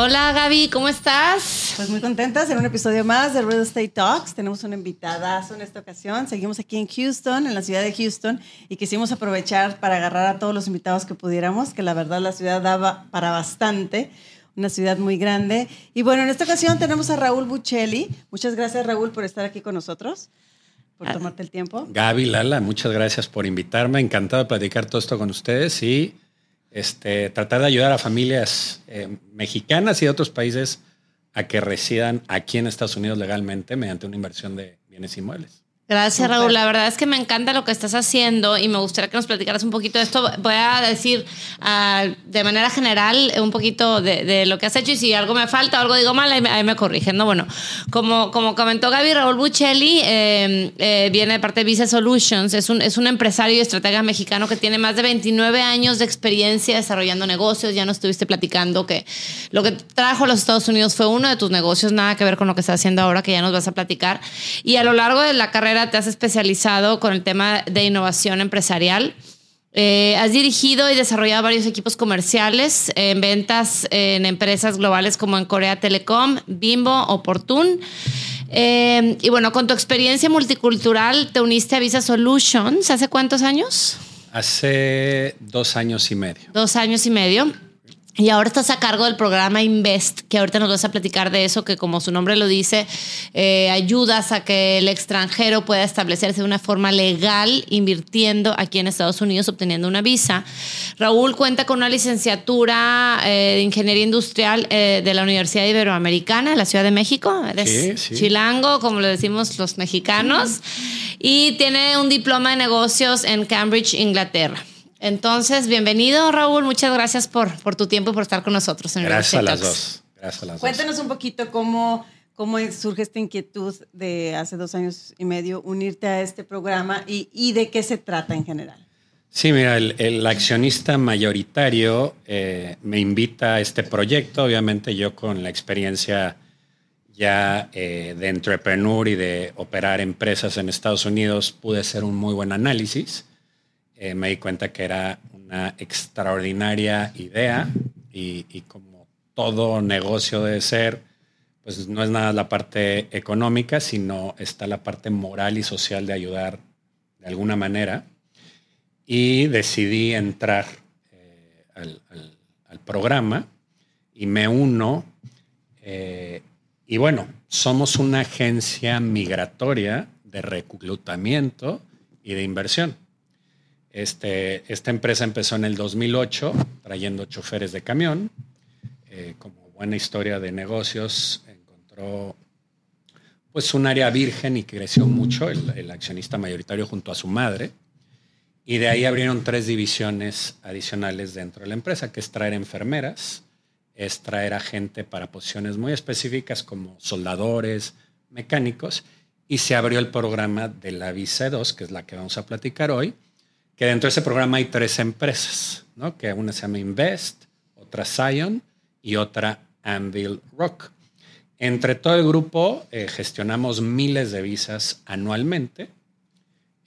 Hola Gaby, ¿cómo estás? Pues muy contentas en un episodio más de Real Estate Talks. Tenemos una invitada en esta ocasión. Seguimos aquí en Houston, en la ciudad de Houston, y quisimos aprovechar para agarrar a todos los invitados que pudiéramos, que la verdad la ciudad daba para bastante una ciudad muy grande. Y bueno, en esta ocasión tenemos a Raúl Buccelli. Muchas gracias, Raúl, por estar aquí con nosotros, por tomarte el tiempo. Gaby, Lala, muchas gracias por invitarme. Encantado de platicar todo esto con ustedes y este, tratar de ayudar a familias eh, mexicanas y de otros países a que residan aquí en Estados Unidos legalmente mediante una inversión de bienes inmuebles. Gracias, Raúl. La verdad es que me encanta lo que estás haciendo y me gustaría que nos platicaras un poquito de esto. Voy a decir ah, de manera general un poquito de, lo que has hecho y si algo me falta o algo digo mal, ahí me, corrigen. No, bueno, como, como comentó Gaby, Raúl Buccelli eh, eh, viene de parte de Visa Solutions. Es un, es un empresario y estratega mexicano que tiene más de 29 años de experiencia desarrollando negocios. Ya nos estuviste platicando que lo que trajo a los Estados Unidos fue uno de tus negocios, nada que ver con lo que estás haciendo ahora, que ya nos vas a platicar. Y a lo largo de la carrera te has especializado con el tema de innovación empresarial. Eh, has dirigido y desarrollado varios equipos comerciales en ventas en empresas globales como en Corea Telecom, Bimbo, Oportun. Eh, y bueno, con tu experiencia multicultural, te uniste a Visa Solutions. ¿Hace cuántos años? Hace dos años y medio. Dos años y medio. Y ahora estás a cargo del programa Invest, que ahorita nos vas a platicar de eso, que como su nombre lo dice, eh, ayudas a que el extranjero pueda establecerse de una forma legal invirtiendo aquí en Estados Unidos, obteniendo una visa. Raúl cuenta con una licenciatura eh, de Ingeniería Industrial eh, de la Universidad Iberoamericana de la Ciudad de México. Eres sí, chilango, como lo decimos los mexicanos. Y tiene un diploma de negocios en Cambridge, Inglaterra. Entonces, bienvenido Raúl, muchas gracias por, por tu tiempo y por estar con nosotros. En gracias a las dos. Gracias a las Cuéntanos un poquito cómo, cómo surge esta inquietud de hace dos años y medio unirte a este programa y, y de qué se trata en general. Sí, mira, el, accionista mayoritario eh, me invita a este proyecto. Obviamente yo con la experiencia ya eh, de entrepreneur y de operar empresas en Estados Unidos pude hacer un muy buen análisis eh, me di cuenta que era una extraordinaria idea y, como todo negocio debe ser, pues no es nada la parte económica, sino está la parte moral y social de ayudar de alguna manera. Y decidí entrar eh, al, programa y me uno. Eh, y bueno, somos una agencia migratoria de reclutamiento y de inversión. Este, esta empresa empezó en el 2008 trayendo choferes de camión. Eh, como buena historia de negocios, encontró pues un área virgen y creció mucho, el, accionista mayoritario junto a su madre. Y de ahí abrieron tres divisiones adicionales dentro de la empresa, que es traer enfermeras, es traer a gente para posiciones muy específicas como soldadores, mecánicos, y se abrió el programa de la Visa 2, que es la que vamos a platicar hoy, que dentro de ese programa hay tres empresas, ¿no? que una se llama Invest, otra Zion y otra Anvil Rock. Entre todo el grupo eh, gestionamos miles de visas anualmente.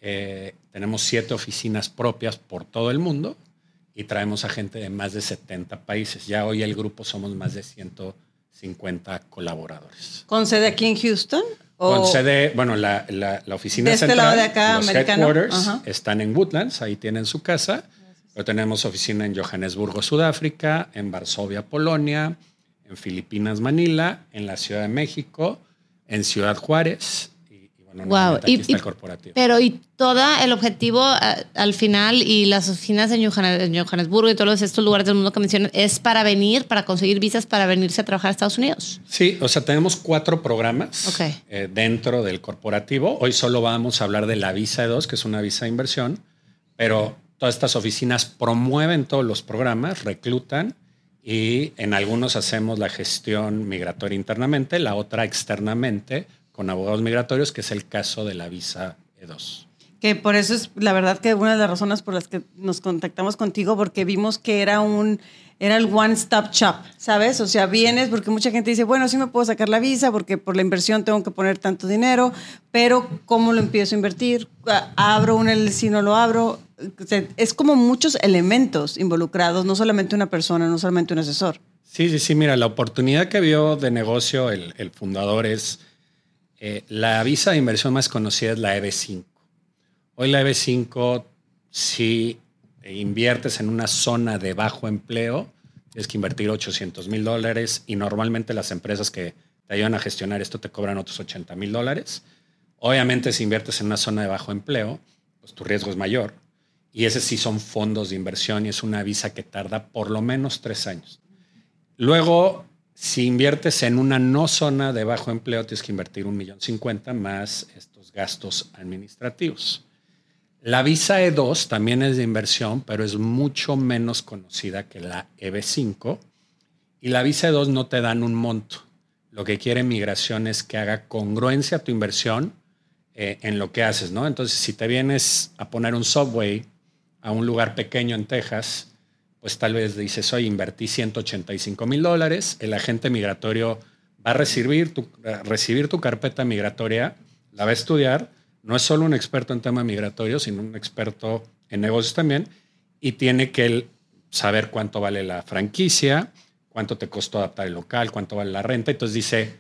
Eh, tenemos siete oficinas propias por todo el mundo y traemos a gente de más de 70 países. Ya hoy el grupo somos más de 150 colaboradores. ¿Con sede aquí en Houston? Con sede, bueno, la, la, oficina de este lado de acá, los headquarters están en Woodlands, ahí tienen su casa. Pero tenemos oficina en Johannesburgo, Sudáfrica, en Varsovia, Polonia, en Filipinas, Manila, en la Ciudad de México, en Ciudad Juárez wow. y, Pero y todo el objetivo al final y las oficinas en, Johannesburgo y todos estos lugares del mundo que mencionan es para venir, para conseguir visas, para venirse a trabajar a Estados Unidos. Sí, o sea, tenemos cuatro programas eh, dentro del corporativo. Hoy solo vamos a hablar de la visa de dos, que es una visa de inversión, pero todas estas oficinas promueven todos los programas, reclutan y en algunos hacemos la gestión migratoria internamente, la otra externamente con abogados migratorios, que es el caso de la visa E2. Que por eso es la verdad que una de las razones por las que nos contactamos contigo, porque vimos que era un era el one stop shop, ¿sabes? O sea, vienes porque mucha gente dice, bueno, sí me puedo sacar la visa porque por la inversión tengo que poner tanto dinero, pero ¿cómo lo empiezo a invertir? ¿Abro un LLC, no lo abro? es como muchos elementos involucrados, no solamente una persona, no solamente un asesor. Sí, sí, sí, mira, la oportunidad que vio de negocio el, el fundador es, eh, la visa de inversión más conocida es la EB5. Hoy la EB5, si inviertes en una zona de bajo empleo, tienes que invertir 800 mil dólares y normalmente las empresas que te ayudan a gestionar esto te cobran otros 80 mil dólares. Obviamente si inviertes en una zona de bajo empleo, pues tu riesgo es mayor. Y ese sí son fondos de inversión y es una visa que tarda por lo menos tres años. Luego, si inviertes en una no zona de bajo empleo, tienes que invertir un millón cincuenta más estos gastos administrativos. La visa E2 también es de inversión, pero es mucho menos conocida que la EB5. Y la visa E2 no te dan un monto. Lo que quiere migración es que haga congruencia tu inversión eh, en lo que haces, ¿no? Entonces, si te vienes a poner un subway a un lugar pequeño en Texas, pues tal vez dices, oye, invertí 185 mil dólares, el agente migratorio va a recibir tu, recibir tu carpeta migratoria, la va a estudiar, no es solo un experto en tema migratorio, sino un experto en negocios también, y tiene que saber cuánto vale la franquicia, cuánto te costó adaptar el local, cuánto vale la renta, entonces dice,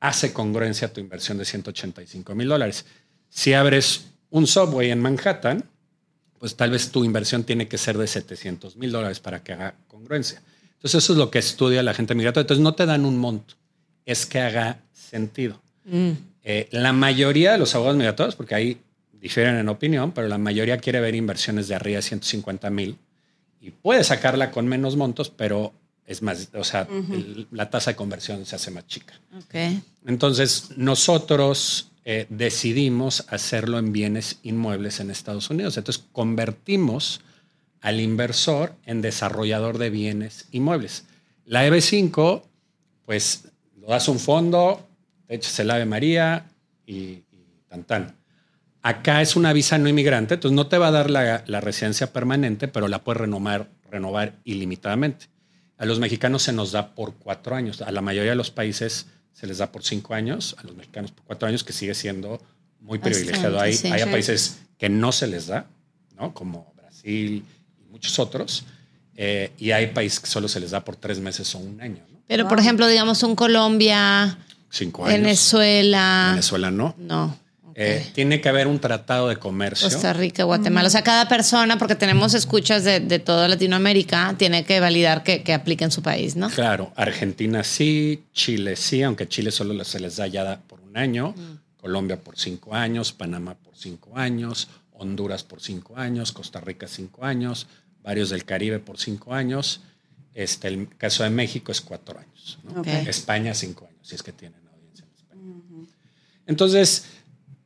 hace congruencia tu inversión de 185 mil dólares. Si abres un subway en Manhattan, pues tal vez tu inversión tiene que ser de 700 mil dólares para que haga congruencia. Entonces eso es lo que estudia la gente migratoria. Entonces no te dan un monto, es que haga sentido. Mm. Eh, la mayoría de los abogados migratorios, porque ahí difieren en opinión, pero la mayoría quiere ver inversiones de arriba de 150 mil y puede sacarla con menos montos, pero es más, o sea, la tasa de conversión se hace más chica. Okay. Entonces, nosotros eh, decidimos hacerlo en bienes inmuebles en Estados Unidos. Entonces convertimos al inversor en desarrollador de bienes inmuebles. La EB5, pues lo das un fondo, te echas el Ave María y, tan tan. Acá es una visa no inmigrante, entonces no te va a dar la, la residencia permanente, pero la puedes renovar, renovar ilimitadamente. A los mexicanos se nos da por cuatro años. A la mayoría de los países se les da por cinco años, a los mexicanos por cuatro años, que sigue siendo muy privilegiado. Hay, hay países que no se les da, ¿no? como Brasil y muchos otros, eh, y hay países que solo se les da por tres meses o un año. Pero, por ejemplo, digamos un Colombia, cinco años. Venezuela. Venezuela no. No. Eh, tiene que haber un tratado de comercio. Costa Rica, Guatemala. O sea, cada persona, porque tenemos escuchas de, toda Latinoamérica, tiene que validar que, que, aplique en su país, ¿no? Claro, Argentina sí, Chile sí, aunque Chile solo se les da ya por un año, mm. Colombia por cinco años, Panamá por cinco años, Honduras por cinco años, Costa Rica cinco años, varios del Caribe por cinco años. Este, el caso de México es cuatro años. España cinco años, si es que tienen audiencia en España. Entonces,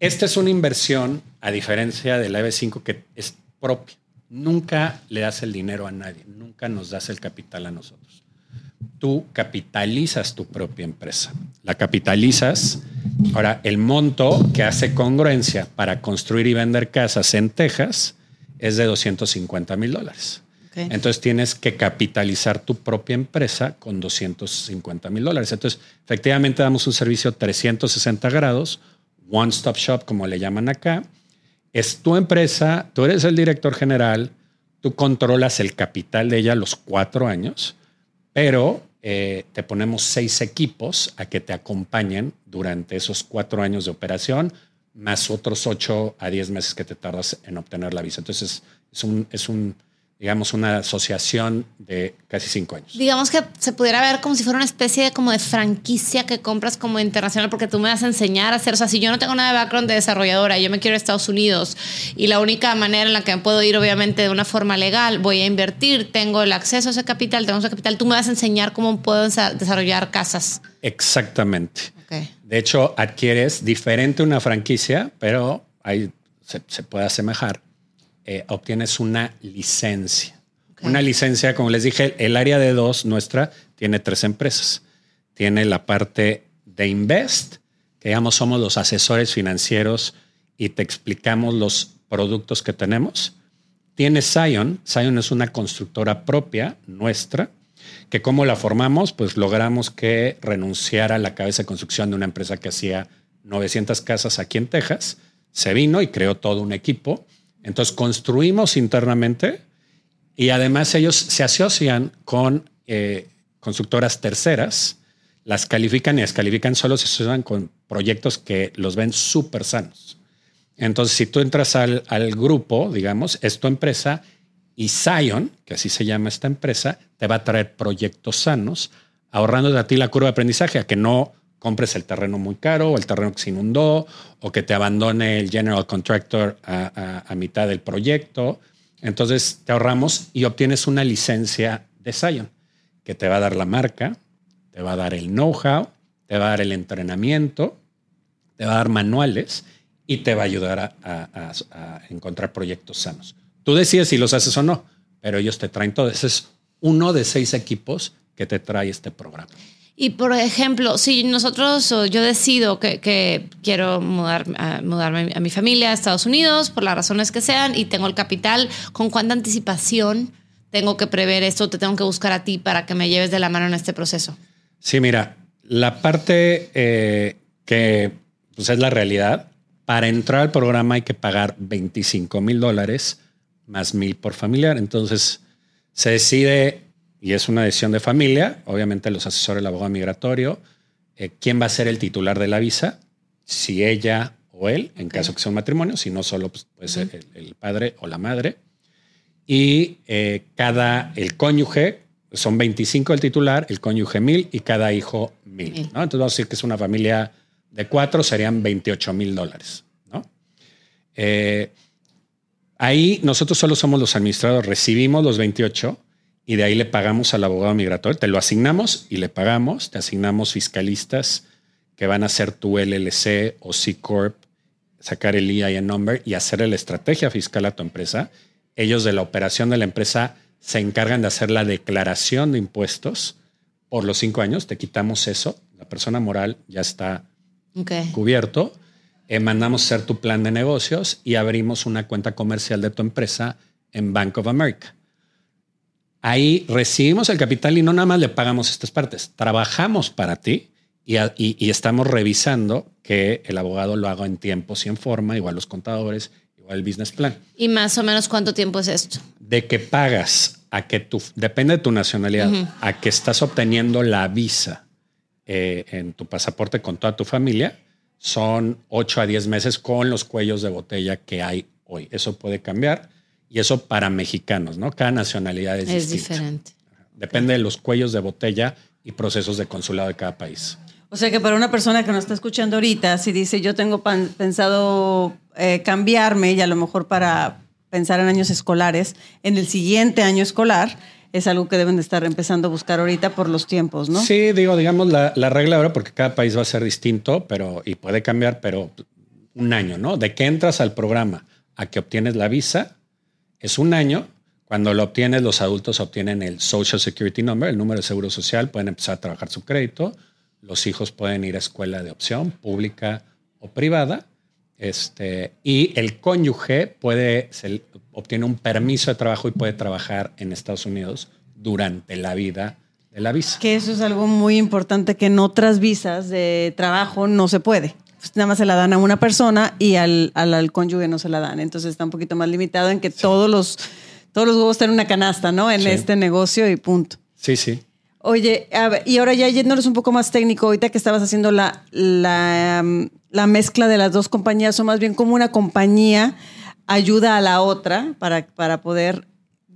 esta es una inversión, a diferencia de la EB5, que es propia. Nunca le das el dinero a nadie, nunca nos das el capital a nosotros. Tú capitalizas tu propia empresa. La capitalizas. Ahora, el monto que hace congruencia para construir y vender casas en Texas es de 250 mil dólares. Entonces tienes que capitalizar tu propia empresa con 250 mil dólares. Entonces, efectivamente, damos un servicio 360 grados One Stop Shop, como le llaman acá. Es tu empresa, tú eres el director general, tú controlas el capital de ella los cuatro años, pero eh, te ponemos seis equipos a que te acompañen durante esos cuatro años de operación, más otros ocho a diez meses que te tardas en obtener la visa. Entonces, es un, es un digamos, una asociación de casi cinco años. Digamos que se pudiera ver como si fuera una especie de como de franquicia que compras como internacional porque tú me vas a enseñar a hacer, o sea, si yo no tengo nada de background de desarrolladora, yo me quiero a Estados Unidos y la única manera en la que me puedo ir, obviamente, de una forma legal, voy a invertir, tengo el acceso a ese capital, tengo ese capital, tú me vas a enseñar cómo puedo desarrollar casas. Exactamente. De hecho, adquieres diferente una franquicia, pero ahí se, se puede asemejar eh, obtienes una licencia. Una licencia, como les dije, el área de dos nuestra tiene tres empresas. Tiene la parte de Invest, que digamos somos los asesores financieros y te explicamos los productos que tenemos. Tiene Zion. Zion es una constructora propia nuestra, que como la formamos, pues logramos que renunciara a la cabeza de construcción de una empresa que hacía 900 casas aquí en Texas. Se vino y creó todo un equipo. Entonces construimos internamente y además ellos se asocian con eh, constructoras terceras, las califican y descalifican, solo se asocian con proyectos que los ven súper sanos. Entonces, si tú entras al, al, grupo, digamos, es tu empresa y Zion, que así se llama esta empresa, te va a traer proyectos sanos, ahorrando de ti la curva de aprendizaje, a que no compres el terreno muy caro o el terreno que se inundó o que te abandone el general contractor a, a, a mitad del proyecto. Entonces te ahorramos y obtienes una licencia de Zion que te va a dar la marca, te va a dar el know-how, te va a dar el entrenamiento, te va a dar manuales y te va a ayudar a, a, encontrar proyectos sanos. Tú decides si los haces o no, pero ellos te traen todo. Ese es uno de seis equipos que te trae este programa. Y por ejemplo, si nosotros o yo decido que, quiero mudar, mudarme a mi familia a Estados Unidos, por las razones que sean, y tengo el capital, ¿con cuánta anticipación tengo que prever esto? ¿Te tengo que buscar a ti para que me lleves de la mano en este proceso? Sí, mira, la parte eh, que pues es la realidad, para entrar al programa hay que pagar 25 mil dólares más mil por familiar. Entonces se decide y es una decisión de familia, obviamente los asesores el abogado migratorio, eh, quién va a ser el titular de la visa, si ella o él, en okay. caso que sea un matrimonio, si no solo pues, puede ser uh -huh. el, el, padre o la madre. Y eh, cada, el cónyuge, son 25 el titular, el cónyuge mil y cada hijo mil. ¿no? Entonces vamos a decir que es una familia de cuatro, serían 28 mil dólares. ¿no? Eh, ahí nosotros solo somos los administradores, recibimos los 28 y de ahí le pagamos al abogado migratorio. Te lo asignamos y le pagamos. Te asignamos fiscalistas que van a hacer tu LLC o C Corp, sacar el EIN number y hacer la estrategia fiscal a tu empresa. Ellos de la operación de la empresa se encargan de hacer la declaración de impuestos por los cinco años. Te quitamos eso. La persona moral ya está okay. cubierto. Eh, mandamos hacer tu plan de negocios y abrimos una cuenta comercial de tu empresa en Bank of America. Ahí recibimos el capital y no nada más le pagamos estas partes. Trabajamos para ti y, a, y, y, estamos revisando que el abogado lo haga en tiempos y en forma, igual los contadores, igual el business plan. ¿Y más o menos cuánto tiempo es esto? De que pagas a que tú, depende de tu nacionalidad, uh -huh. a que estás obteniendo la visa eh, en tu pasaporte con toda tu familia, son 8 a 10 meses con los cuellos de botella que hay hoy. Eso puede cambiar y eso para mexicanos, ¿no? Cada nacionalidad es, es distinta. diferente. Depende de los cuellos de botella y procesos de consulado de cada país. O sea que para una persona que nos está escuchando ahorita, si dice yo tengo pensado eh, cambiarme y a lo mejor para pensar en años escolares, en el siguiente año escolar, es algo que deben de estar empezando a buscar ahorita por los tiempos, ¿no? Sí, digo, digamos la, la regla ahora, porque cada país va a ser distinto, pero y puede cambiar, pero un año, ¿no? De que entras al programa a que obtienes la visa, es un año. Cuando lo obtienes, los adultos obtienen el Social Security Number, el número de seguro social, pueden empezar a trabajar su crédito. Los hijos pueden ir a escuela de opción, pública o privada. Este, y el cónyuge puede, se, obtiene un permiso de trabajo y puede trabajar en Estados Unidos durante la vida de la visa. Que eso es algo muy importante que en otras visas de trabajo no se puede. Pues nada más se la dan a una persona y al, al, al, cónyuge no se la dan. Entonces está un poquito más limitado en que sí. todos, los, todos los huevos están en una canasta, ¿no? En sí. este negocio y punto. Sí, sí. Oye, ver, y ahora ya yéndonos un poco más técnico, ahorita que estabas haciendo la, la, la mezcla de las dos compañías, o más bien como una compañía ayuda a la otra para, para poder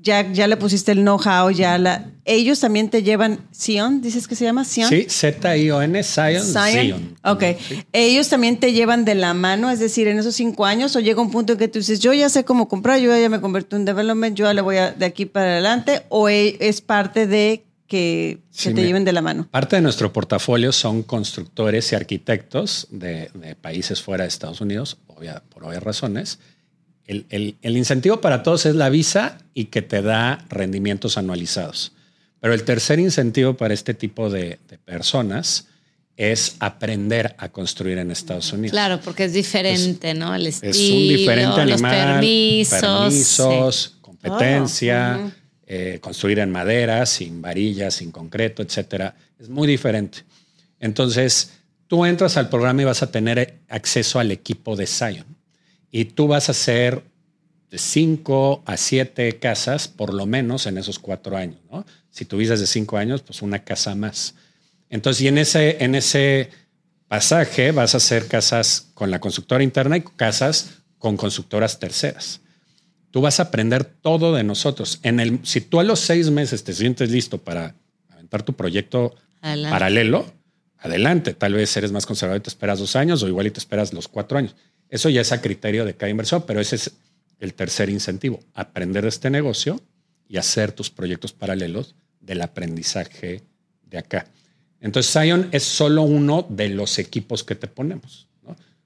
ya, ya le pusiste el know-how, ya la... Ellos también te llevan Sion, dices que se llama Sion. Sí, Z-I-O-N, Sion. Zion. Ok. Sí. Ellos también te llevan de la mano, es decir, en esos cinco años, o llega un punto en que tú dices, yo ya sé cómo comprar, yo ya me convertí en development, yo ya le voy a, de aquí para adelante, o e, es parte de que, que sí, te lleven de la mano. Parte de nuestro portafolio son constructores y arquitectos de, de países fuera de Estados Unidos, obvia, por obvias razones el, el, el, incentivo para todos es la visa y que te da rendimientos anualizados. Pero el tercer incentivo para este tipo de, de personas es aprender a construir en Estados Unidos. Claro, porque es diferente, ¿no? El estilo, es un diferente animal, los permisos, permisos sí. competencia, Oh, eh, construir en madera, sin varillas, sin concreto, etcétera. Es muy diferente. Entonces, tú entras al programa y vas a tener acceso al equipo de Zion. Y tú vas a hacer de 5 a 7 casas, por lo menos en esos cuatro años. ¿no? Si tú visas de 5 años, pues una casa más. Entonces, y en ese, en ese pasaje vas a hacer casas con la constructora interna y casas con constructoras terceras. Tú vas a aprender todo de nosotros. En el, si tú a los seis meses te sientes listo para aventar tu proyecto Adelante. paralelo, adelante. Tal vez eres más conservador y te esperas dos años o igual y te esperas los cuatro años. Eso ya es a criterio de cada inversor, pero ese es el tercer incentivo, aprender de este negocio y hacer tus proyectos paralelos del aprendizaje de acá. Entonces, Zion es solo uno de los equipos que te ponemos.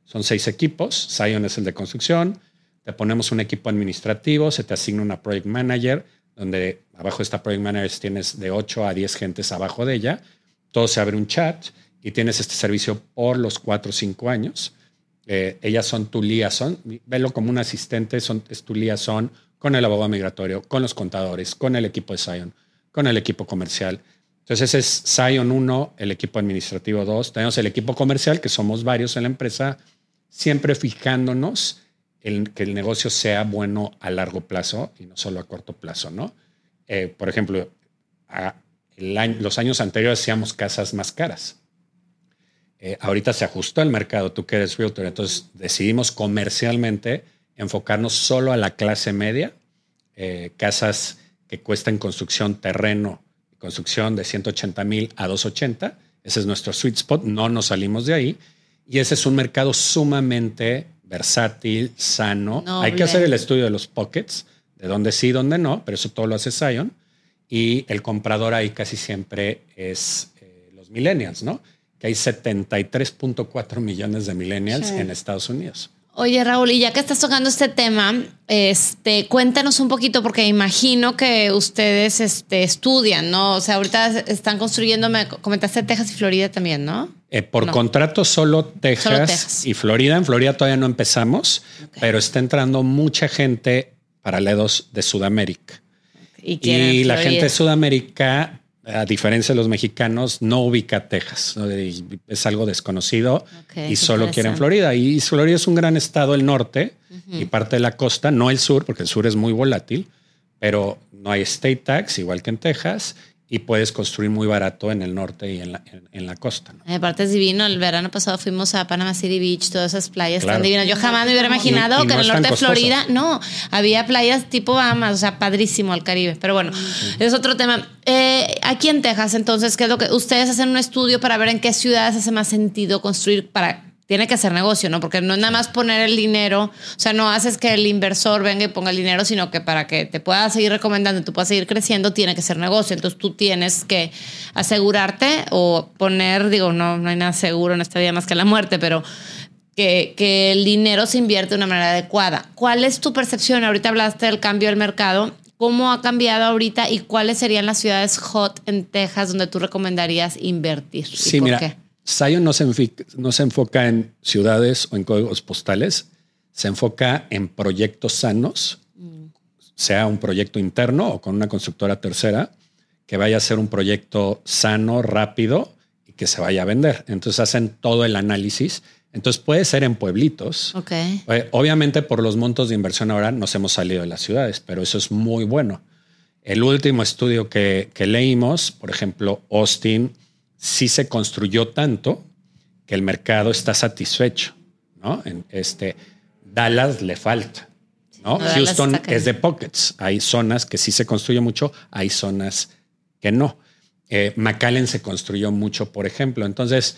Son seis equipos. Zion es el de construcción. Te ponemos un equipo administrativo, se te asigna una project manager, donde abajo de esta project manager tienes de 8 a 10 gentes abajo de ella. Todo se abre un chat y tienes este servicio por los 4 o 5 años. Eh, ellas son tu liaison, velo como un asistente, son, es tu liaison con el abogado migratorio, con los contadores, con el equipo de Zion, con el equipo comercial. Entonces es Zion 1, el equipo administrativo 2. Tenemos el equipo comercial, que somos varios en la empresa, siempre fijándonos en que el negocio sea bueno a largo plazo y no solo a corto plazo, ¿no? Eh, por ejemplo, a el año, los años anteriores hacíamos casas más caras. Eh, ahorita se ajustó el mercado, tú que eres realtor, entonces decidimos comercialmente enfocarnos solo a la clase media, eh, casas que cuestan construcción terreno, construcción de 180 mil a 280, ese es nuestro sweet spot, no nos salimos de ahí, y ese es un mercado sumamente versátil, sano. Noble. Hay que hacer el estudio de los pockets, de dónde sí, dónde no, pero eso todo lo hace Zion, y el comprador ahí casi siempre es eh, los millennials, ¿no? Que hay 73.4 millones de millennials Sí. en Estados Unidos. Oye, Raúl, y ya que estás tocando este tema, este, cuéntanos un poquito, porque imagino que ustedes este, estudian, ¿no? O sea, ahorita están construyendo, me comentaste Texas y Florida también, ¿no? Eh, por No. contrato solo Texas, Solo Texas. y Florida. En Florida todavía no empezamos, pero está entrando mucha gente paralelos de Sudamérica. Y, la gente de Sudamérica, a diferencia de los mexicanos, no ubica Texas. Es algo desconocido y solo quieren. Florida. Y Florida es un gran estado, el norte y parte de la costa, no el sur, porque el sur es muy volátil, pero no hay state tax, igual que en Texas, y puedes construir muy barato en el norte y en la, en- en la costa. ¿no? Eh, Aparte es divino, el verano pasado fuimos a Panama City Beach, todas esas playas Claro. tan divinas. Yo jamás me hubiera imaginado Y- y que no en el norte de. Florida, no, había playas tipo Bahamas, o sea, padrísimo al Caribe. Pero bueno, es otro tema. Eh, aquí en Texas, entonces, ¿qué es lo que ustedes hacen un estudio para ver en qué ciudades hace más sentido construir para tiene que hacer negocio, ¿no? Porque no es nada más poner el dinero, o sea, no haces que el inversor venga y ponga el dinero, sino que para que te pueda seguir recomendando, tú puedas seguir creciendo, tiene que ser negocio. Entonces tú tienes que asegurarte o poner, digo, no, no hay nada seguro en esta vida más que la muerte, pero que, que el dinero se invierte de una manera adecuada. ¿Cuál es tu percepción? Ahorita hablaste del cambio del mercado. ¿Cómo ha cambiado ahorita y cuáles serían las ciudades hot en Texas donde tú recomendarías invertir? ¿Y Sí, por mira, qué? Zion no se, enfi- no se enfoca en ciudades o en códigos postales, se enfoca en proyectos sanos, sea un proyecto interno o con una constructora tercera, que vaya a ser un proyecto sano, rápido y que se vaya a vender. Entonces hacen todo el análisis. Entonces puede ser en pueblitos. Obviamente por los montos de inversión ahora nos hemos salido de las ciudades, pero eso es muy bueno. El último estudio que, que leímos, por ejemplo, Austin, sí se construyó tanto que el mercado está satisfecho. ¿no? En este, Dallas le falta. ¿no? Houston es de pockets. Hay zonas que sí se construye mucho, hay zonas que no. Eh, McAllen se construyó mucho, por ejemplo. Entonces,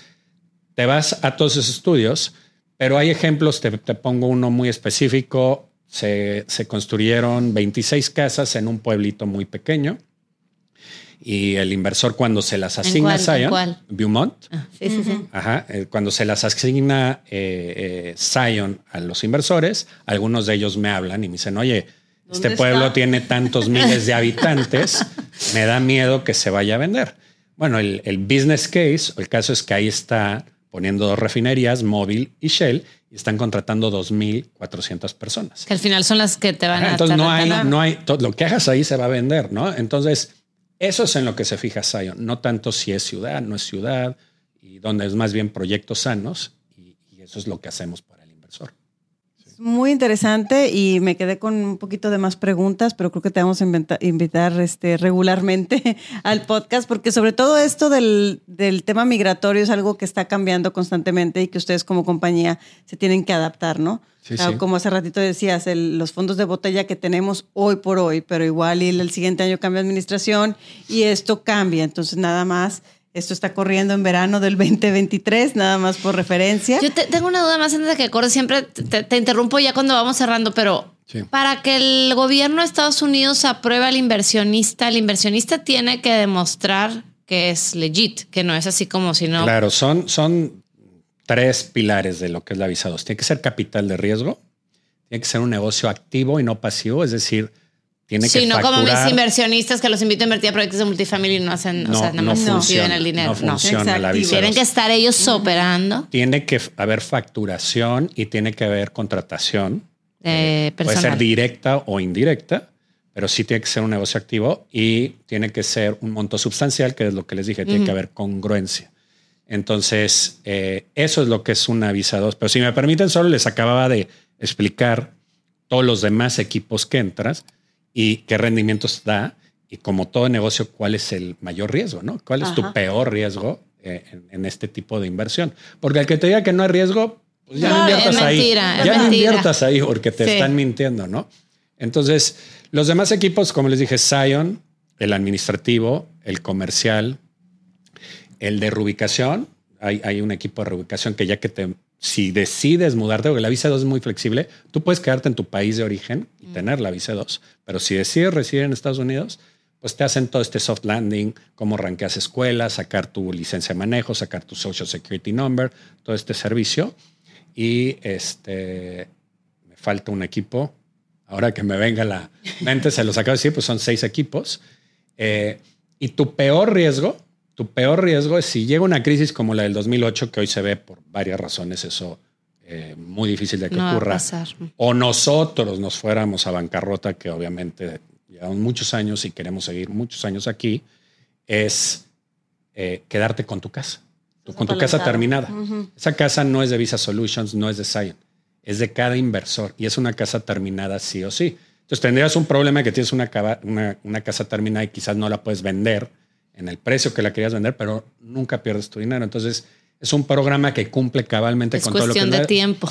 te vas a todos esos estudios, pero hay ejemplos, te, te pongo uno muy específico. Se, se construyeron 26 casas en un pueblito muy pequeño Y el inversor cuando se las asigna cuál? a Zion, ¿En cuál? Beaumont, Ah, sí, sí, sí. Ajá, eh, cuando se las asigna eh, eh, Zion a los inversores, algunos de ellos me hablan y me dicen, oye, este ¿Dónde pueblo está? tiene tantos miles de habitantes, me da miedo que se vaya a vender. Bueno, el, el business case, el caso es que ahí está poniendo dos refinerías, Móvil y Shell, y están contratando 2.400 personas. Que al final son las que te van Ajá, a entonces no hay, no hay, to- lo que hagas ahí se va a vender, ¿no? Entonces, eso es en lo que se fija Zion, no tanto si es ciudad, no es ciudad, y donde es más bien proyectos sanos, y, y eso es lo que hacemos para el inversor. Muy interesante y me quedé con un poquito de más preguntas, pero creo que te vamos a inventa- invitar este, regularmente al podcast, porque sobre todo esto del, del tema migratorio es algo que está cambiando constantemente y que ustedes como compañía se tienen que adaptar, ¿no? Sí, O sea, sí. Como hace ratito decías, el- los fondos de botella que tenemos hoy por hoy, pero igual y el, el siguiente año cambia administración y esto cambia. Entonces, nada más, esto está corriendo en verano del 2023, nada más por referencia. Yo te- tengo una duda más antes de que cortes. Siempre te, te interrumpo ya cuando vamos cerrando, pero Sí. para que el gobierno de Estados Unidos apruebe al inversionista, el inversionista tiene que demostrar que es legit, que no es así como si no. Claro, son, son tres pilares de lo que es la visa 2. Tiene que ser capital de riesgo, tiene que ser un negocio activo y no pasivo, es decir, tiene Sí, que no facturar. como mis inversionistas que los invito a invertir a proyectos de multifamily y no hacen, o No, sea, nada no más funciona, reciben el dinero. no No, funciona la visa Tienen 2. que estar ellos operando Tiene que haber facturación y tiene que haber contratación. eh, Puede ser directa o indirecta, pero sí tiene que ser un negocio activo y tiene que ser un monto sustancial, que es lo que les dije, tiene que haber congruencia. Entonces, eh, eso es lo que es una visa 2. Pero si me permiten, solo les acababa de explicar todos los demás equipos que entras y qué rendimientos da y como todo negocio, cuál es el mayor riesgo, ¿no? ¿Cuál es tu peor riesgo eh, en, en este tipo de inversión? Porque el que te diga que no hay riesgo, pues ya no inviertas ahí. mentira, ya no inviertas ahí porque te Sí. están mintiendo, ¿no? Entonces, los demás equipos, como les dije, Zion, el administrativo, el comercial, el de reubicación. Hay, hay un equipo de reubicación que ya que te, si decides mudarte, porque la visa 2 es muy flexible, tú puedes quedarte en tu país de origen y tener la visa 2, pero si decides residir en Estados Unidos, pues te hacen todo este soft landing, cómo ranqueas escuelas, sacar tu licencia de manejo, sacar tu social security number, todo este servicio. Y este, me falta un equipo. Ahora que me venga la mente, se los acabo de decir, pues son seis equipos. Eh, y tu peor riesgo, tu peor riesgo es si llega una crisis como la del 2008, que hoy se ve por varias razones eso eh, muy difícil de que No ocurra, o nosotros nos fuéramos a bancarrota, que obviamente llevamos muchos años y queremos seguir muchos años aquí, es eh, quedarte con tu casa, con tu casa terminada. Esa casa no es de Visa Solutions, no es de Zion, es de cada inversor y es una casa terminada sí o sí. Entonces tendrías un problema que tienes una, cava- una, una casa terminada y quizás no la puedes vender en el precio que la querías vender, pero nunca pierdes tu dinero. Entonces es un programa que cumple cabalmente Es con todo lo que cuestión de tiempo.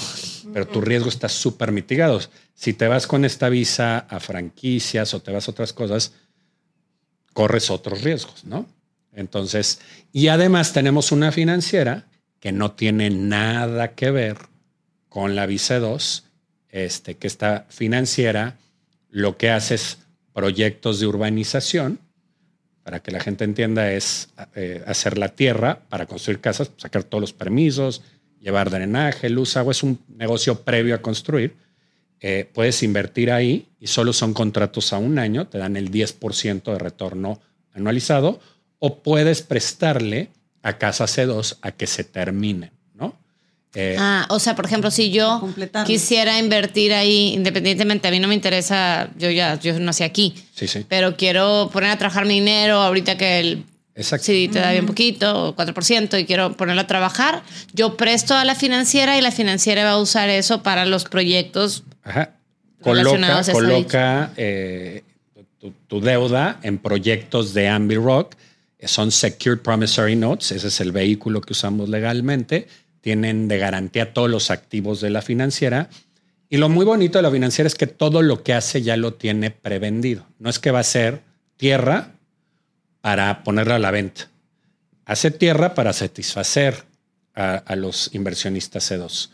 pero tu riesgo está súper mitigado. Si te vas con esta visa a franquicias o te vas a otras cosas, corres otros riesgos, ¿no? Entonces, y además tenemos una financiera que no tiene nada que ver con la visa 2, este, que esta financiera lo que hace es proyectos de urbanización, para que la gente entienda, es eh, hacer la tierra para construir casas, sacar todos los permisos, llevar drenaje, luz, agua, es un negocio previo a construir. Eh, puedes invertir ahí y solo son contratos a un año, te dan el 10% de retorno anualizado, o puedes prestarle a Casa C2 a que se termine. Eh, Ah, o sea, por ejemplo, si yo quisiera invertir ahí, independientemente, a mí no me interesa, yo ya, yo nací aquí, sí, sí. pero quiero poner a trabajar mi dinero ahorita que el Exacto. CD te da bien poquito, o 4%, y quiero ponerlo a trabajar, yo presto a la financiera y la financiera va a usar eso para los proyectos. Ajá. Coloca, Relacionados a eso coloca eh, tu, tu deuda en proyectos de Ambi Rock. Eh, Son Secured Promissory Notes. Ese es el vehículo que usamos legalmente. Tienen de garantía todos los activos de la financiera. Y lo muy bonito de la financiera es que todo lo que hace ya lo tiene prevendido. No es que va a ser tierra para ponerla a la venta. Hace tierra para satisfacer a, los inversionistas C2.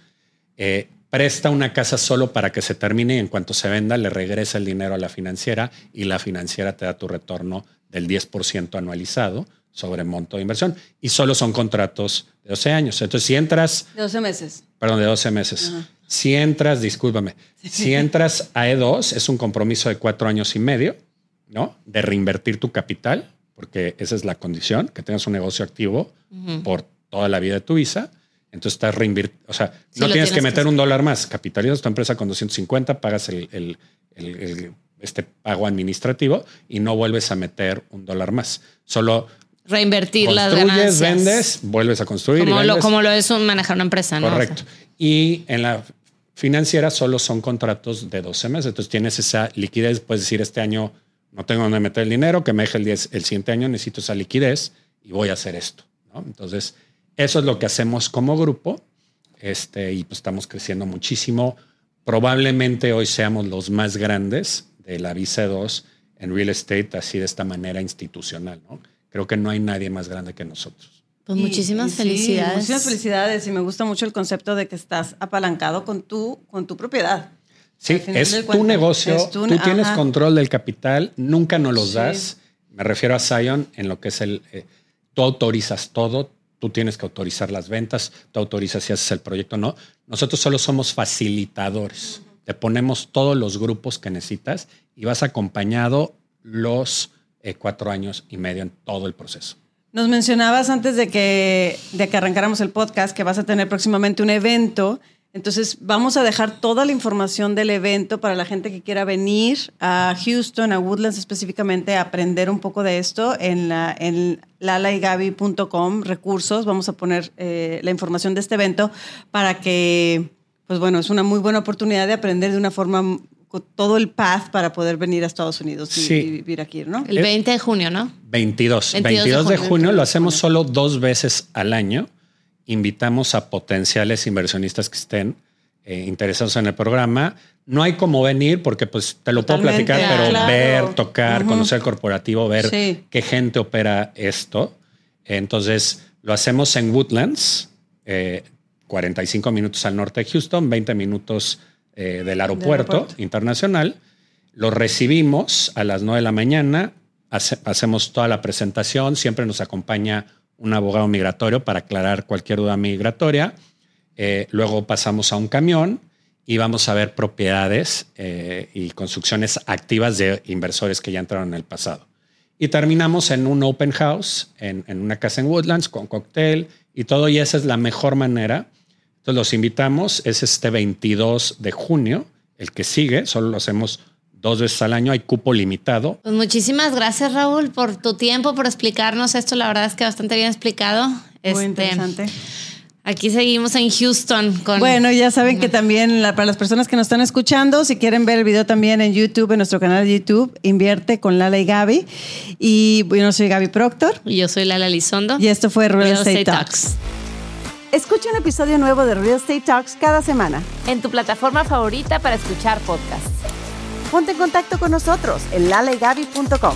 Eh, presta una casa solo para que se termine y en cuanto se venda le regresa el dinero a la financiera y la financiera te da tu retorno del 10% anualizado sobre monto de inversión y solo son contratos de 12 años. Entonces, si entras... De 12 meses. Perdón, de 12 meses. Si entras, discúlpame, si entras a E2 es un compromiso de cuatro años y medio, ¿no? De reinvertir tu capital, porque esa es la condición, que tengas un negocio activo por toda la vida de tu visa. Entonces estás reinvirtiendo, o sea, Sí, no tienes que meter un dólar más. Capitalizas tu empresa con 250, pagas el, el- el- el- este pago administrativo y no vuelves a meter un dólar más. Solo Reinvertir las ganancias. vendes, vuelves a construir. y Como lo, vendes. como lo es un manejar una empresa, ¿no? Correcto. Y en la financiera solo son contratos de 12 meses. Entonces tienes esa liquidez. Puedes decir, este año no tengo dónde meter el dinero, que me deje el 10, el siguiente año necesito esa liquidez y voy a hacer esto. ¿no? Entonces, eso es lo que hacemos como grupo. Este, y pues estamos creciendo muchísimo. Probablemente hoy seamos los más grandes de la Visa 2 en real estate, así de esta manera institucional. ¿no? Creo que no hay nadie más grande que nosotros. Pues Y- muchísimas y sí, felicidades. muchísimas felicidades y me gusta mucho el concepto de que estás apalancado con tu, con tu propiedad. Sí, es tu cuento, negocio, es tu- tú tienes ajá. control del capital, nunca nos los Sí. das. Me refiero a Zion en lo que es el, eh, tú autorizas todo, tú tienes que autorizar las ventas, tú autorizas si haces el proyecto o no. Nosotros solo somos facilitadores. Te ponemos todos los grupos que necesitas y vas acompañado los eh, cuatro años y medio en todo el proceso. Nos mencionabas antes de que, de que arrancáramos el podcast que vas a tener próximamente un evento. Entonces, vamos a dejar toda la información del evento para la gente que quiera venir a Houston, a Woodlands específicamente, a aprender un poco de esto en, la, en recursos. Vamos a poner eh, la información de este evento para que, pues bueno, es una muy buena oportunidad de aprender de una forma, con todo el path para poder venir a Estados Unidos y, Sí. y vivir aquí, ¿no? El 20 de junio, ¿no? 22. 22 22, de de junio. junio, lo hacemos junio. solo dos veces al año. Invitamos a potenciales inversionistas que estén eh, interesados en el programa. No hay como venir porque pues te lo puedo platicar, pero claro. ver, tocar, conocer el corporativo, ver Sí. qué gente opera esto. Entonces lo hacemos en Woodlands, eh, 45 minutos al norte de Houston, 20 minutos eh, del aeropuerto, aeropuerto. internacional. Lo recibimos a las 9 de la mañana, hace- hacemos toda la presentación, siempre nos acompaña un abogado migratorio para aclarar cualquier duda migratoria. Eh, luego pasamos a un camión y vamos a ver propiedades eh, y construcciones activas de inversores que ya entraron en el pasado. Y terminamos en un open house, en, en una casa en Woodlands, con cóctel y todo, y esa es la mejor manera. Entonces los invitamos, es este 22 de junio, el que sigue, solo lo hacemos dos veces al año, hay cupo limitado. Pues muchísimas gracias, Raúl, por tu tiempo, por explicarnos esto. La verdad es que bastante bien explicado. Muy Este, interesante. Aquí seguimos en Houston con. Bueno, ya saben que también la- para las personas que nos están escuchando, si quieren ver el video también en YouTube, en nuestro canal de YouTube, invierte con Lala y Gaby. Y bueno, soy Gaby Proctor Y yo soy Lala Lizondo. y esto fue Real, Real Estate, Estate Talks. Talks. Escucha un episodio nuevo de Real Estate Talks cada semana. en tu plataforma favorita para escuchar podcasts. Ponte en contacto con nosotros en lalaagaby.com.